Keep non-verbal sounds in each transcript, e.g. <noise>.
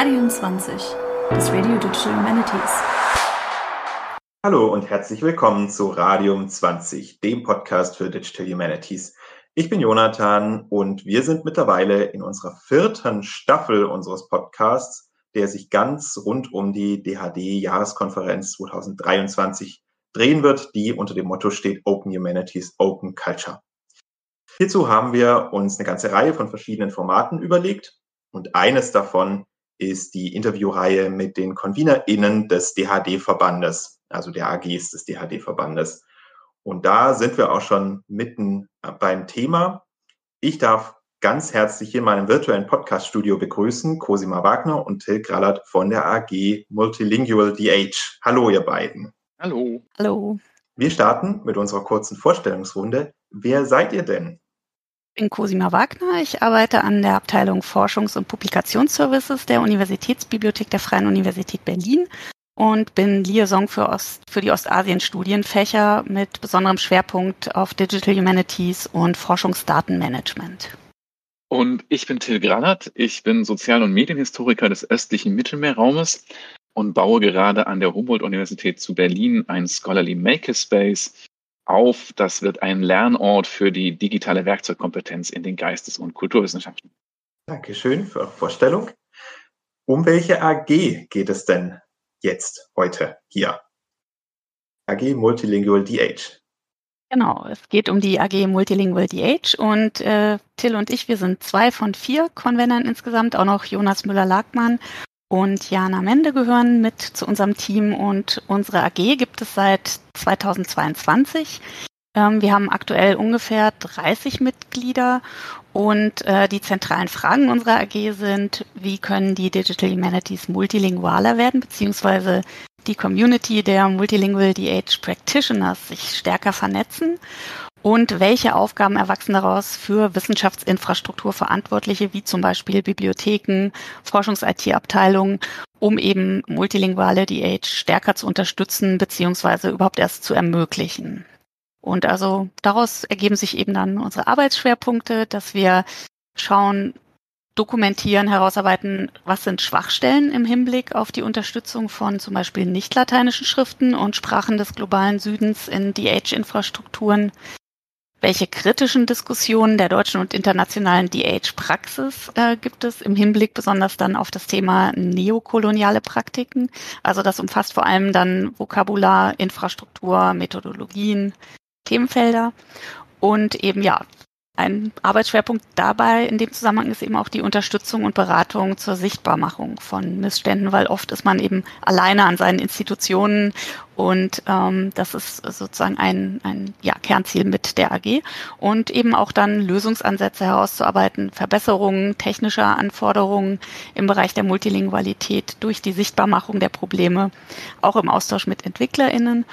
Radium 20, das Radio Digital Humanities. Hallo und herzlich willkommen zu Radium 20, dem Podcast für Digital Humanities. Ich bin Jonathan und wir sind mittlerweile in unserer vierten Staffel unseres Podcasts, der sich ganz rund um die DHD-Jahreskonferenz 2023 drehen wird, die unter dem Motto steht Open Humanities, Open Culture. Hierzu haben wir uns eine ganze Reihe von verschiedenen Formaten überlegt und eines davon ist die Interviewreihe mit den ConvenerInnen des DHD-Verbandes, also der AGs des DHD-Verbandes. Und da sind wir auch schon mitten beim Thema. Ich darf ganz herzlich hier in meinem virtuellen Podcast-Studio begrüßen Cosima Wagner und Till Grallert von der AG Multilingual DH. Hallo, ihr beiden. Hallo. Hallo. Wir starten mit unserer kurzen Vorstellungsrunde. Wer seid ihr denn? Bin Cosima Wagner. Ich arbeite an der Abteilung Forschungs- und Publikationsservices der Universitätsbibliothek der Freien Universität Berlin und bin Liaison für, Ost, für die Ostasien-Studienfächer mit besonderem Schwerpunkt auf Digital Humanities und Forschungsdatenmanagement. Und ich bin Till Grallert. Ich bin Sozial- und Medienhistoriker des östlichen Mittelmeerraumes und baue gerade an der Humboldt-Universität zu Berlin ein Scholarly Makerspace auf. Das wird ein Lernort für die digitale Werkzeugkompetenz in den Geistes- und Kulturwissenschaften. Dankeschön für eure Vorstellung. Um welche AG geht es denn jetzt, heute, hier? AG Multilingual DH. Genau, es geht um die AG Multilingual DH und äh, Till und ich, wir sind zwei von vier Konvenern insgesamt, auch noch Jonas Müller-Lagmann und Jana Mende gehören mit zu unserem Team und unsere AG gibt es seit 2022. Ähm, wir haben aktuell ungefähr 30 Mitglieder und äh, die zentralen Fragen unserer AG sind, wie können die Digital Humanities multilingualer werden, beziehungsweise die Community der Multilingual DH Practitioners sich stärker vernetzen und welche Aufgaben erwachsen daraus für Wissenschaftsinfrastruktur Verantwortliche, wie zum Beispiel Bibliotheken, Forschungs-IT-Abteilungen, um eben multilinguale DH stärker zu unterstützen beziehungsweise überhaupt erst zu ermöglichen. Und also daraus ergeben sich eben dann unsere Arbeitsschwerpunkte, dass wir schauen, dokumentieren, herausarbeiten, was sind Schwachstellen im Hinblick auf die Unterstützung von zum Beispiel nicht-lateinischen Schriften und Sprachen des globalen Südens in DH-Infrastrukturen, welche kritischen Diskussionen der deutschen und internationalen DH-Praxis äh, gibt es im Hinblick besonders dann auf das Thema neokoloniale Praktiken? Also das umfasst vor allem dann Vokabular, Infrastruktur, Methodologien, Themenfelder und eben ja, ein Arbeitsschwerpunkt dabei in dem Zusammenhang ist eben auch die Unterstützung und Beratung zur Sichtbarmachung von Missständen, weil oft ist man eben alleine an seinen Institutionen und ähm, das ist sozusagen ein, ein ja, Kernziel mit der AG und eben auch dann Lösungsansätze herauszuarbeiten, Verbesserungen technischer Anforderungen im Bereich der Multilingualität durch die Sichtbarmachung der Probleme, auch im Austausch mit EntwicklerInnen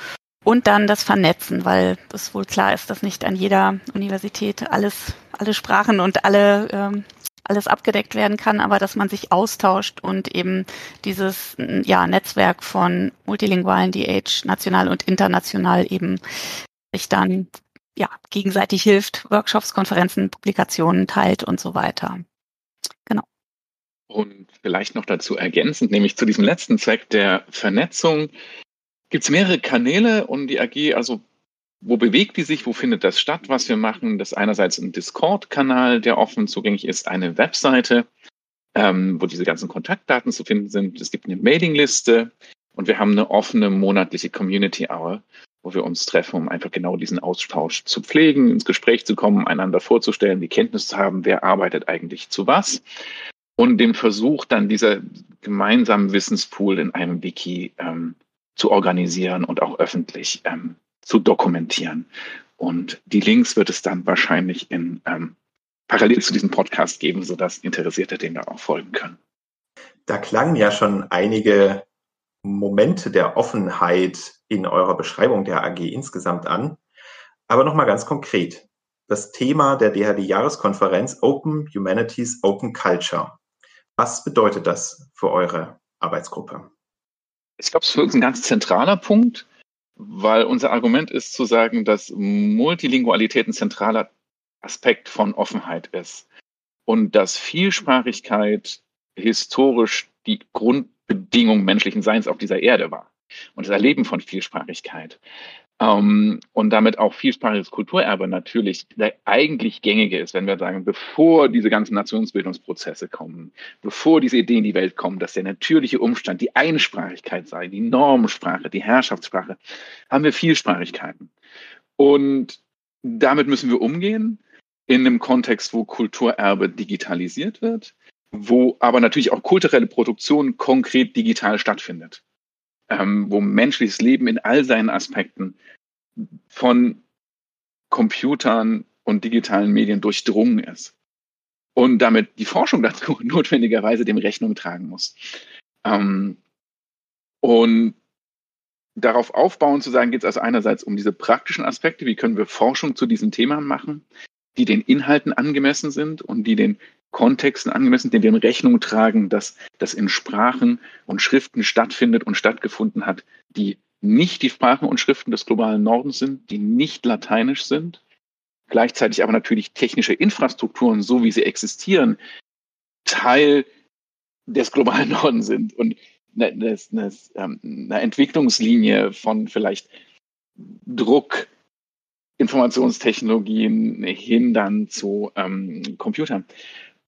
und dann das Vernetzen, weil es wohl klar ist, dass nicht an jeder Universität alles, alle Sprachen und alle ähm, alles abgedeckt werden kann, aber dass man sich austauscht und eben dieses ja, Netzwerk von multilingualen DH national und international eben sich dann ja gegenseitig hilft, Workshops, Konferenzen, Publikationen teilt und so weiter. Genau. Und vielleicht noch dazu ergänzend, nämlich zu diesem letzten Zweck der Vernetzung, gibt es mehrere Kanäle und die AG, also wo bewegt die sich, wo findet das statt, was wir machen? Das ist einerseits ein Discord-Kanal, der offen zugänglich ist, eine Webseite, ähm, wo diese ganzen Kontaktdaten zu finden sind. Es gibt eine Mailingliste und wir haben eine offene monatliche Community Hour, wo wir uns treffen, um einfach genau diesen Austausch zu pflegen, ins Gespräch zu kommen, einander vorzustellen, die Kenntnis zu haben, wer arbeitet eigentlich zu was. Und dem Versuch, dann dieser gemeinsamen Wissenspool in einem Wiki ähm, zu organisieren und auch öffentlich ähm, zu dokumentieren. Und die Links wird es dann wahrscheinlich in ähm, parallel zu diesem Podcast geben, sodass Interessierte dem da auch folgen können. Da klangen ja schon einige Momente der Offenheit in eurer Beschreibung der AG insgesamt an. Aber nochmal ganz konkret. Das Thema der DHD-Jahreskonferenz Open Humanities, Open Culture. Was bedeutet das für eure Arbeitsgruppe? Ich glaube, es ist ein ganz zentraler Punkt, weil unser Argument ist zu sagen, dass Multilingualität ein zentraler Aspekt von Offenheit ist und dass Vielsprachigkeit historisch die Grundbedingung menschlichen Seins auf dieser Erde war. Und das Erleben von Vielsprachigkeit. Ähm, und damit auch vielsprachiges Kulturerbe natürlich der eigentlich gängige ist, wenn wir sagen, bevor diese ganzen Nationsbildungsprozesse kommen, bevor diese Ideen in die Welt kommen, dass der natürliche Umstand die Einsprachigkeit sei, die Normsprache, die Herrschaftssprache, haben wir Vielsprachigkeiten. Und damit müssen wir umgehen in einem Kontext, wo Kulturerbe digitalisiert wird, wo aber natürlich auch kulturelle Produktion konkret digital stattfindet ähm, wo menschliches Leben in all seinen Aspekten von Computern und digitalen Medien durchdrungen ist. Und damit die Forschung <laughs> dazu notwendigerweise dem Rechnung tragen muss. Ähm, und darauf aufbauen zu sagen, geht es also einerseits um diese praktischen Aspekte, wie können wir Forschung zu diesen Themen machen, die den Inhalten angemessen sind und die den Kontexten angemessen, denen wir Rechnung tragen, dass das in Sprachen und Schriften stattfindet und stattgefunden hat, die nicht die Sprachen und Schriften des globalen Nordens sind, die nicht lateinisch sind, gleichzeitig aber natürlich technische Infrastrukturen, so wie sie existieren, Teil des globalen <laughs> Nordens sind und eine, eine, eine ähm, Entwicklungslinie von vielleicht Druck, Informationstechnologien hin dann zu ähm, Computern.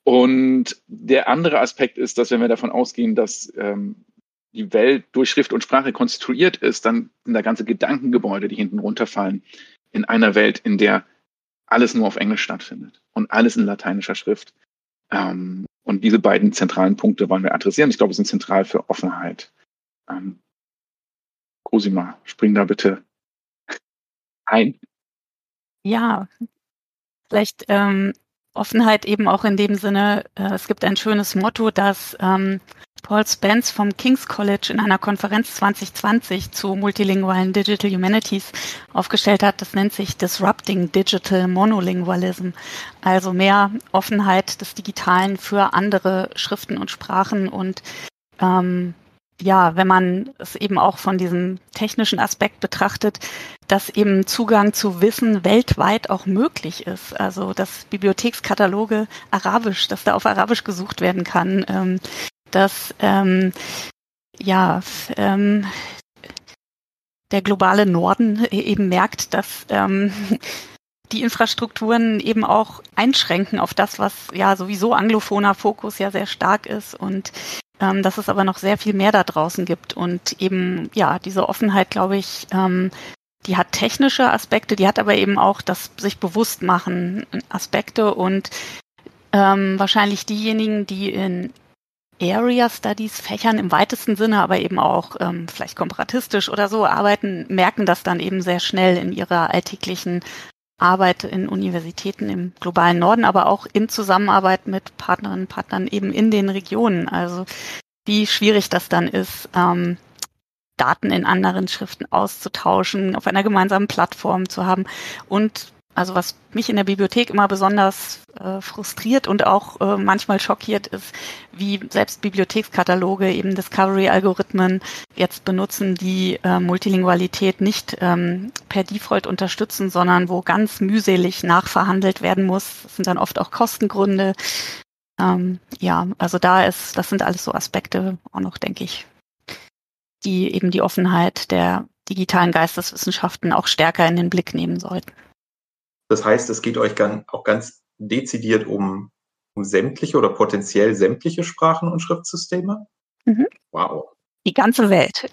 Und der andere Aspekt ist, dass wenn wir davon ausgehen, dass ähm, die Welt durch Schrift und Sprache konstituiert ist, dann sind da ganze Gedankengebäude, die hinten runterfallen, in einer Welt, in der alles nur auf Englisch stattfindet und alles in lateinischer Schrift. Ähm, und diese beiden zentralen Punkte wollen wir adressieren. Ich glaube, sie sind zentral für Offenheit. Ähm, Cosima, spring da bitte ein. Ja, vielleicht ähm, Offenheit eben auch in dem Sinne, äh, es gibt ein schönes Motto, das ähm, Paul Spence vom King's College in einer Konferenz 2020 zu multilingualen Digital Humanities aufgestellt hat. Das nennt sich Disrupting Digital Monolingualism. Also mehr Offenheit des Digitalen für andere Schriften und Sprachen und ähm, ja, wenn man es eben auch von diesem technischen Aspekt betrachtet, dass eben Zugang zu Wissen weltweit auch möglich ist. Also dass Bibliothekskataloge Arabisch, dass da auf Arabisch gesucht werden kann, ähm, dass ähm, ja ähm, der globale Norden eben merkt, dass ähm, <laughs> die Infrastrukturen eben auch einschränken auf das, was ja sowieso anglophoner Fokus ja sehr stark ist und ähm, dass es aber noch sehr viel mehr da draußen gibt und eben ja diese Offenheit, glaube ich, ähm, die hat technische Aspekte, die hat aber eben auch das sich bewusst machen Aspekte und ähm, wahrscheinlich diejenigen, die in Area Studies Fächern im weitesten Sinne, aber eben auch ähm, vielleicht komparatistisch oder so arbeiten, merken das dann eben sehr schnell in ihrer alltäglichen Arbeit in Universitäten im globalen Norden, aber auch in Zusammenarbeit mit Partnerinnen und Partnern eben in den Regionen. Also wie schwierig das dann ist, ähm, Daten in anderen Schriften auszutauschen, auf einer gemeinsamen Plattform zu haben und also was mich in der Bibliothek immer besonders äh, frustriert und auch äh, manchmal schockiert ist, wie selbst Bibliothekskataloge eben Discovery-Algorithmen jetzt benutzen, die äh, Multilingualität nicht ähm, per Default unterstützen, sondern wo ganz mühselig nachverhandelt werden muss. Das sind dann oft auch Kostengründe. Ähm, ja, also da ist, das sind alles so Aspekte auch noch, denke ich, die eben die Offenheit der digitalen Geisteswissenschaften auch stärker in den Blick nehmen sollten. Das heißt, es geht euch auch ganz dezidiert um, um sämtliche oder potenziell sämtliche Sprachen und Schriftsysteme? Mhm. Wow. Die ganze Welt.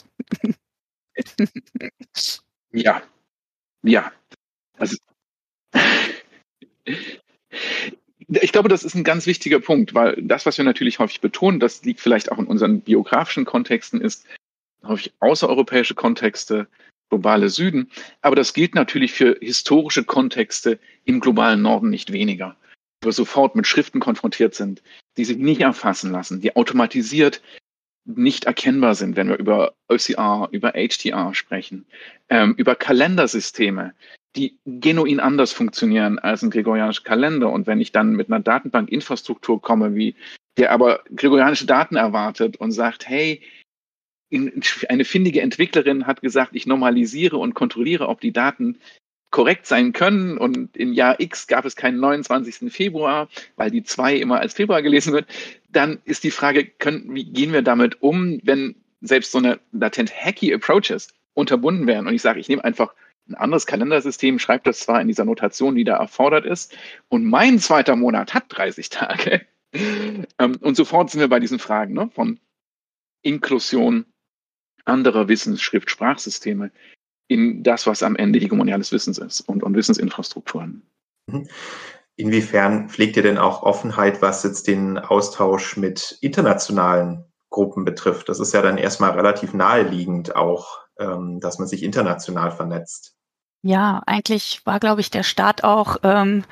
ja. Ja. Also, ich glaube, das ist ein ganz wichtiger Punkt, weil das, was wir natürlich häufig betonen, das liegt vielleicht auch in unseren biografischen Kontexten, ist häufig außereuropäische Kontexte, globale Süden. Aber das gilt natürlich für historische Kontexte im globalen Norden nicht weniger. Wo wir sofort mit Schriften konfrontiert sind, die sich nicht erfassen lassen, die automatisiert nicht erkennbar sind, wenn wir über OCR, über HTR sprechen, ähm, über Kalendersysteme, die genuin anders funktionieren als ein gregorianischer Kalender. Und wenn ich dann mit einer Datenbankinfrastruktur komme, wie der aber gregorianische Daten erwartet und sagt, hey, eine findige Entwicklerin hat gesagt, ich normalisiere und kontrolliere, ob die Daten korrekt sein können und in Jahr X gab es keinen 29. Februar, weil die 2 immer als Februar gelesen wird, dann ist die Frage, können, wie gehen wir damit um, wenn selbst so eine latent hacky Approaches unterbunden werden? Und ich sage, ich nehme einfach ein anderes Kalendersystem, schreibe das zwar in dieser Notation, die da erfordert ist, und mein zweiter Monat hat 30 Tage. <laughs> Ähm, und sofort sind wir bei diesen Fragen ne, von Inklusion anderer Wissensschrift-Sprachsysteme in das, was am Ende hegemoniales Wissens ist und, und Wissensinfrastrukturen. Mhm. Inwiefern pflegt ihr denn auch Offenheit, was jetzt den Austausch mit internationalen Gruppen betrifft? Das ist ja dann erstmal relativ naheliegend auch, ähm, dass man sich international vernetzt. Ja, eigentlich war, glaube ich, der Start auch ähm,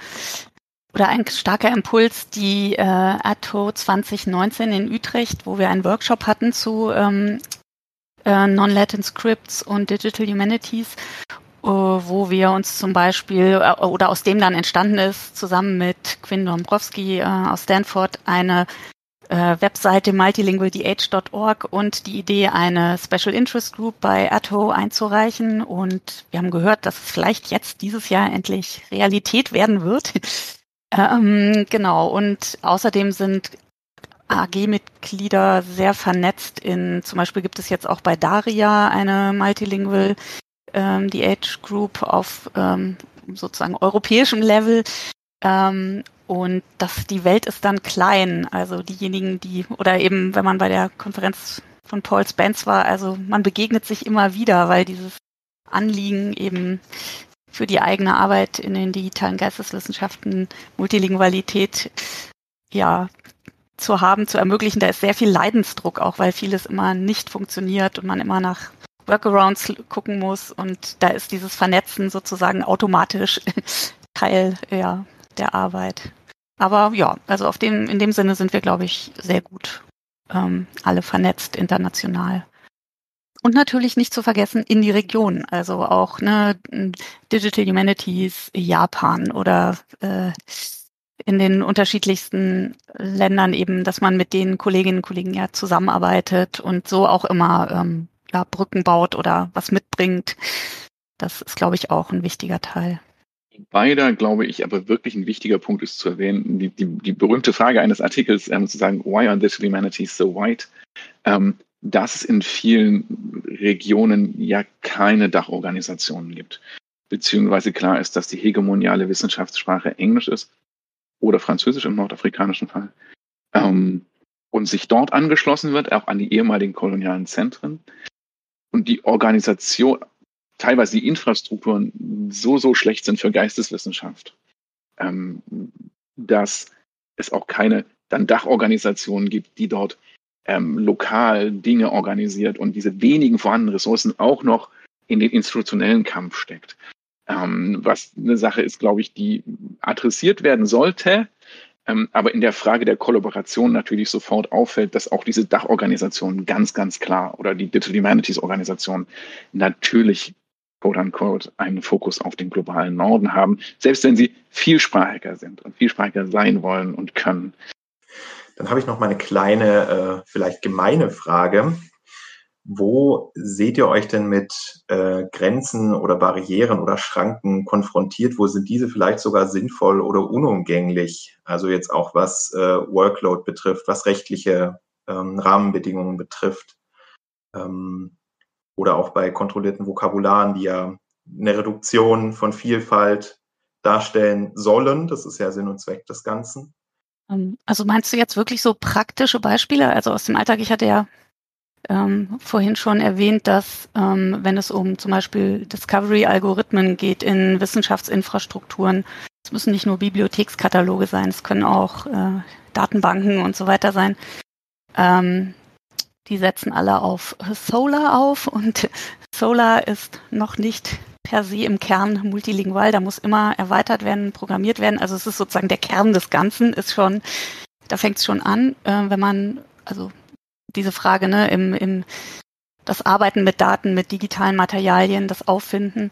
oder ein starker Impuls die äh, ATO 2019 in Utrecht, wo wir einen Workshop hatten zu ähm, äh, Non-Latin Scripts und Digital Humanities, äh, wo wir uns zum Beispiel äh, oder aus dem dann entstanden ist, zusammen mit Quinn Dombrowski äh, aus Stanford eine äh, Webseite multilingualdh.org und die Idee, eine Special Interest Group bei ATO einzureichen. Und wir haben gehört, dass es vielleicht jetzt dieses Jahr endlich Realität werden wird. <laughs> ähm, genau. Und außerdem sind AG-Mitglieder sehr vernetzt in, zum Beispiel gibt es jetzt auch bei Daria eine Multilingual ähm, die Age Group auf ähm, sozusagen europäischem Level. Ähm, und das, die Welt ist dann klein. Also diejenigen, die, oder eben, wenn man bei der Konferenz von Paul Spence war, also man begegnet sich immer wieder, weil dieses Anliegen eben für die eigene Arbeit in den digitalen Geisteswissenschaften Multilingualität ja zu haben, zu ermöglichen, da ist sehr viel Leidensdruck auch, weil vieles immer nicht funktioniert und man immer nach Workarounds gucken muss und da ist dieses Vernetzen sozusagen automatisch <laughs> Teil ja, der Arbeit. Aber ja, also auf dem, in dem Sinne sind wir, glaube ich, sehr gut ähm, alle vernetzt international. Und natürlich nicht zu vergessen in die Region, also auch ne, Digital Humanities Japan oder äh, in den unterschiedlichsten Ländern eben, dass man mit den Kolleginnen und Kollegen ja zusammenarbeitet und so auch immer ähm, ja, Brücken baut oder was mitbringt. Das ist, glaube ich, auch ein wichtiger Teil. Beider, glaube ich, aber wirklich ein wichtiger Punkt ist zu erwähnen, die, die, die berühmte Frage eines Artikels, ähm, zu sagen, why are digital humanities so white? Ähm, dass es in vielen Regionen ja keine Dachorganisationen gibt. Beziehungsweise klar ist, dass die hegemoniale Wissenschaftssprache Englisch ist oder Französisch im nordafrikanischen Fall, ähm, und sich dort angeschlossen wird, auch an die ehemaligen kolonialen Zentren. Und die Organisation, teilweise die Infrastrukturen so, so schlecht sind für Geisteswissenschaft, ähm, dass es auch keine dann Dachorganisationen gibt, die dort ähm, lokal Dinge organisiert und diese wenigen vorhandenen Ressourcen auch noch in den institutionellen Kampf steckt. Ähm, was eine Sache ist, glaube ich, die adressiert werden sollte, ähm, aber in der Frage der Kollaboration natürlich sofort auffällt, dass auch diese Dachorganisationen ganz, ganz klar oder die Digital Humanities Organisation natürlich quote unquote einen Fokus auf den globalen Norden haben, selbst wenn sie vielsprachiger sind und vielsprachiger sein wollen und können. Dann habe ich noch mal eine kleine, äh, vielleicht gemeine Frage. Wo seht ihr euch denn mit äh, Grenzen oder Barrieren oder Schranken konfrontiert? Wo sind diese vielleicht sogar sinnvoll oder unumgänglich? Also jetzt auch was äh, Workload betrifft, was rechtliche ähm, Rahmenbedingungen betrifft. Ähm, oder auch bei kontrollierten Vokabularen, die ja eine Reduktion von Vielfalt darstellen sollen. Das ist ja Sinn und Zweck des Ganzen. Ähm, also meinst du jetzt wirklich so praktische Beispiele? Also aus dem Alltag, ich hatte ja ähm, vorhin schon erwähnt, dass ähm, wenn es um zum Beispiel Discovery-Algorithmen geht in Wissenschaftsinfrastrukturen, es müssen nicht nur Bibliothekskataloge sein, es können auch äh, Datenbanken und so weiter sein. Ähm, die setzen alle auf Solar auf und <laughs> Solar ist noch nicht per se im Kern multilingual. Da muss immer erweitert werden, programmiert werden. Also es ist sozusagen der Kern des Ganzen, ist schon, da fängt es schon an, äh, wenn man, also diese Frage, ne, im, im das Arbeiten mit Daten, mit digitalen Materialien, das Auffinden,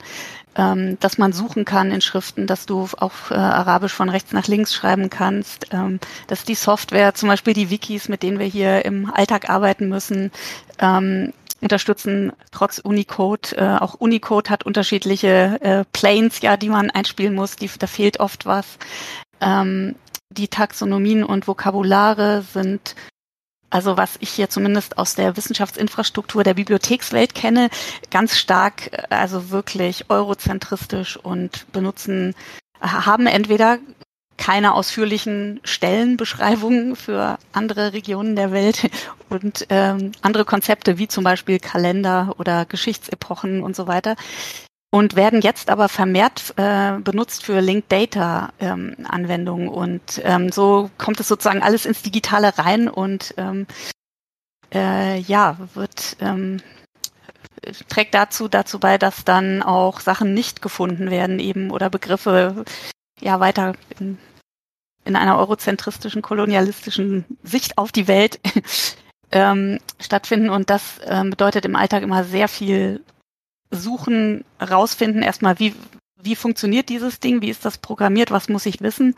ähm, dass man suchen kann in Schriften, dass du auf äh, Arabisch von rechts nach links schreiben kannst, ähm, dass die Software, zum Beispiel die Wikis, mit denen wir hier im Alltag arbeiten müssen, ähm, unterstützen trotz Unicode. Äh, auch Unicode hat unterschiedliche äh, Planes, ja, die man einspielen muss. Die, da fehlt oft was. Ähm, die Taxonomien und Vokabulare sind also was ich hier zumindest aus der Wissenschaftsinfrastruktur der Bibliothekswelt kenne, ganz stark, äh, also wirklich eurozentristisch und benutzen, haben entweder keine ausführlichen Stellenbeschreibungen für andere Regionen der Welt <laughs> und ähm, andere Konzepte wie zum Beispiel Kalender oder Geschichtsepochen und so weiter und werden jetzt aber vermehrt äh, benutzt für Linked Data ähm, Anwendungen und ähm, so kommt es sozusagen alles ins Digitale rein und ähm, äh, ja wird ähm, trägt dazu dazu bei, dass dann auch Sachen nicht gefunden werden eben oder Begriffe ja weiter in, in einer eurozentristischen, kolonialistischen Sicht auf die Welt <laughs> ähm, stattfinden. Und das ähm, bedeutet im Alltag immer sehr viel Suchen, rausfinden, erstmal, wie, wie funktioniert dieses Ding, wie ist das programmiert, was muss ich wissen.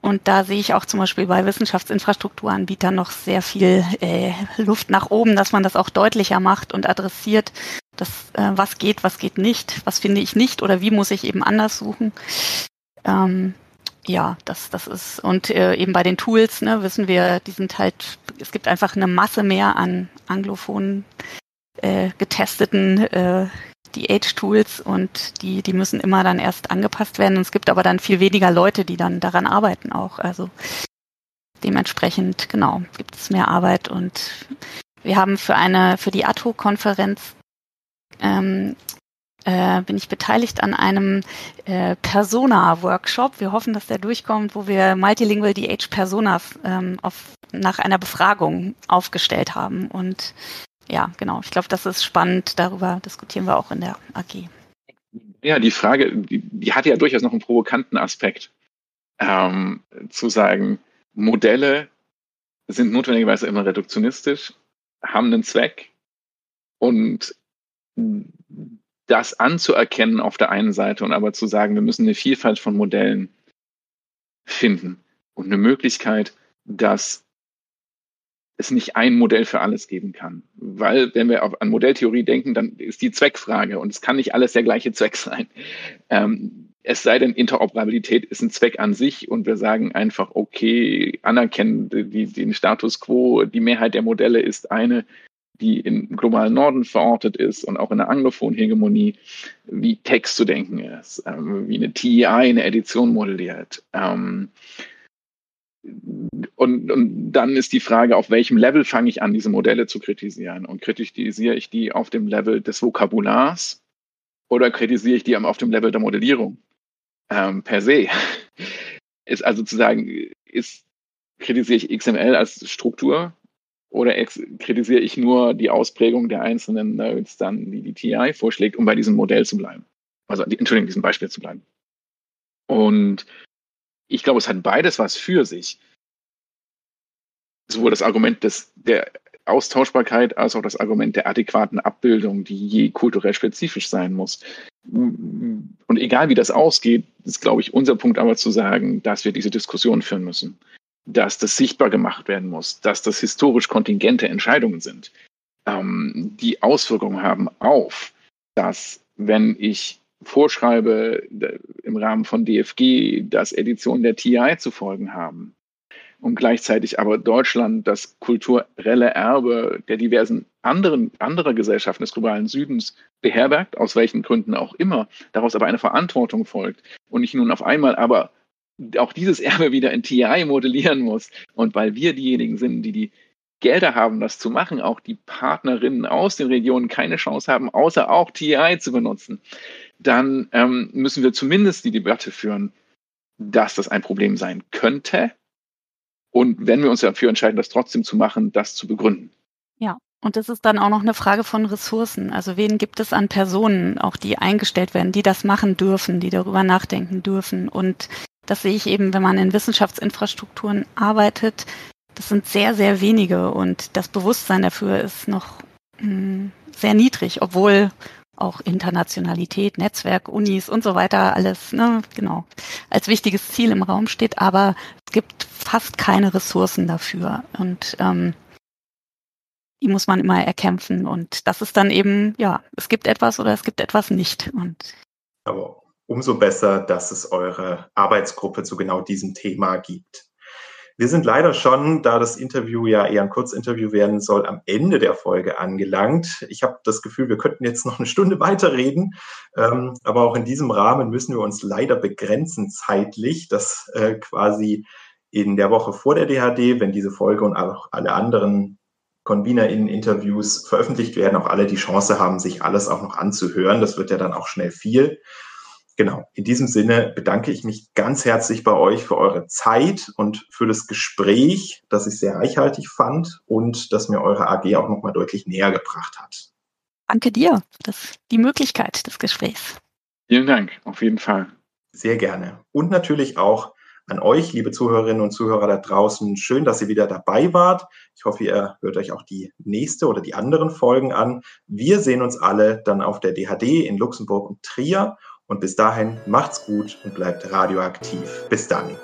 Und da sehe ich auch zum Beispiel bei Wissenschaftsinfrastrukturanbietern noch sehr viel äh, Luft nach oben, dass man das auch deutlicher macht und adressiert, dass, äh, was geht, was geht nicht, was finde ich nicht oder wie muss ich eben anders suchen. Ähm, ja, das, das ist, und äh, eben bei den Tools, ne, wissen wir, die sind halt, es gibt einfach eine Masse mehr an anglophonen äh, getesteten äh, DH-Tools und die, die müssen immer dann erst angepasst werden. Und es gibt aber dann viel weniger Leute, die dann daran arbeiten auch. Also dementsprechend, genau, gibt es mehr Arbeit und wir haben für eine, für die ATO-Konferenz ähm, äh, bin ich beteiligt an einem äh, Persona-Workshop. Wir hoffen, dass der durchkommt, wo wir Multilingual DH Personas ähm, auf, nach einer Befragung aufgestellt haben. Und ja, genau, ich glaube, das ist spannend. Darüber diskutieren wir auch in der AG. Ja, die Frage, die, die hat ja durchaus noch einen provokanten Aspekt. Ähm, zu sagen, Modelle sind notwendigerweise immer reduktionistisch, haben einen Zweck und das anzuerkennen auf der einen Seite und aber zu sagen, wir müssen eine Vielfalt von Modellen finden und eine Möglichkeit, dass es nicht ein Modell für alles geben kann. Weil, wenn wir an Modelltheorie denken, dann ist die Zweckfrage und es kann nicht alles der gleiche Zweck sein. Ähm, es sei denn, Interoperabilität ist ein Zweck an sich und wir sagen einfach, okay, anerkennen die, den Status quo, die Mehrheit der Modelle ist eine, die im globalen Norden verortet ist und auch in der anglophonen Hegemonie, wie Text zu denken ist, ähm, wie eine TEI eine Edition modelliert. Ähm, und, und dann ist die Frage, auf welchem Level fange ich an, diese Modelle zu kritisieren? Und kritisiere ich die auf dem Level des Vokabulars oder kritisiere ich die auf dem Level der Modellierung ähm, per se? <laughs> Ist also zu sagen, ist, kritisiere ich XML als Struktur oder kritisiere ich nur die Ausprägung der einzelnen Nodes dann, die die TI vorschlägt, um bei diesem Modell zu bleiben? Also, Entschuldigung, diesem Beispiel zu bleiben. Und ich glaube, es hat beides was für sich. Sowohl das Argument des, der Austauschbarkeit als auch das Argument der adäquaten Abbildung, die je kulturell spezifisch sein muss. Und egal wie das ausgeht, ist, glaube ich, unser Punkt aber zu sagen, dass wir diese Diskussion führen müssen. Dass das sichtbar gemacht werden muss, dass das historisch kontingente Entscheidungen sind, ähm, die Auswirkungen haben auf, dass wenn ich vorschreibe, im Rahmen von DFG, dass Editionen der TI zu folgen haben. Und gleichzeitig aber Deutschland das kulturelle Erbe der diversen anderen, anderer Gesellschaften des globalen Südens beherbergt, aus welchen Gründen auch immer, daraus aber eine Verantwortung folgt und ich nun auf einmal aber auch dieses Erbe wieder in TI modellieren muss. Und weil wir diejenigen sind, die die Gelder haben, das zu machen, auch die Partnerinnen aus den Regionen keine Chance haben, außer auch TI zu benutzen dann ähm, müssen wir zumindest die Debatte führen, dass das ein Problem sein könnte. Und wenn wir uns dafür entscheiden, das trotzdem zu machen, das zu begründen. Ja, und das ist dann auch noch eine Frage von Ressourcen. Also wen gibt es an Personen, auch die eingestellt werden, die das machen dürfen, die darüber nachdenken dürfen. Und das sehe ich eben, wenn man in Wissenschaftsinfrastrukturen arbeitet. Das sind sehr, sehr wenige und das Bewusstsein dafür ist noch mh, hm, sehr niedrig, obwohl auch Internationalität, Netzwerk, Unis und so weiter, alles, ne, genau, als wichtiges Ziel im Raum steht, aber es gibt fast keine Ressourcen dafür. Und ähm, die muss man immer erkämpfen. Und das ist dann eben, ja, es gibt etwas oder es gibt etwas nicht. Und Aber umso besser, dass es eure Arbeitsgruppe zu genau diesem Thema gibt. Wir sind leider schon, da das Interview ja eher ein Kurzinterview werden soll, am Ende der Folge angelangt. Ich habe das Gefühl, wir könnten jetzt noch eine Stunde weiterreden, ähm, aber auch in diesem Rahmen müssen wir uns leider begrenzen zeitlich, dass äh, quasi in der Woche vor der DHD, wenn diese Folge und auch alle anderen ConvenerInnen-Interviews veröffentlicht werden, auch alle die Chance haben, sich alles auch noch anzuhören. Das wird ja dann auch schnell viel. Genau, in diesem Sinne bedanke ich mich ganz herzlich bei euch für eure Zeit und für das Gespräch, das ich sehr reichhaltig fand und das mir eure AG auch nochmal deutlich näher gebracht hat. Danke dir, das die Möglichkeit des Gesprächs. Vielen Dank, auf jeden Fall. Sehr gerne. Und natürlich auch an euch, liebe Zuhörerinnen und Zuhörer da draußen. Schön, dass ihr wieder dabei wart. Ich hoffe, ihr hört euch auch die nächste oder die anderen Folgen an. Wir sehen uns alle dann auf der DHD in Luxemburg und Trier. Und bis dahin macht's gut und bleibt radioaktiv. Bis dann.